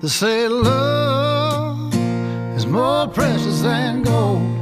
They say love is more precious than gold.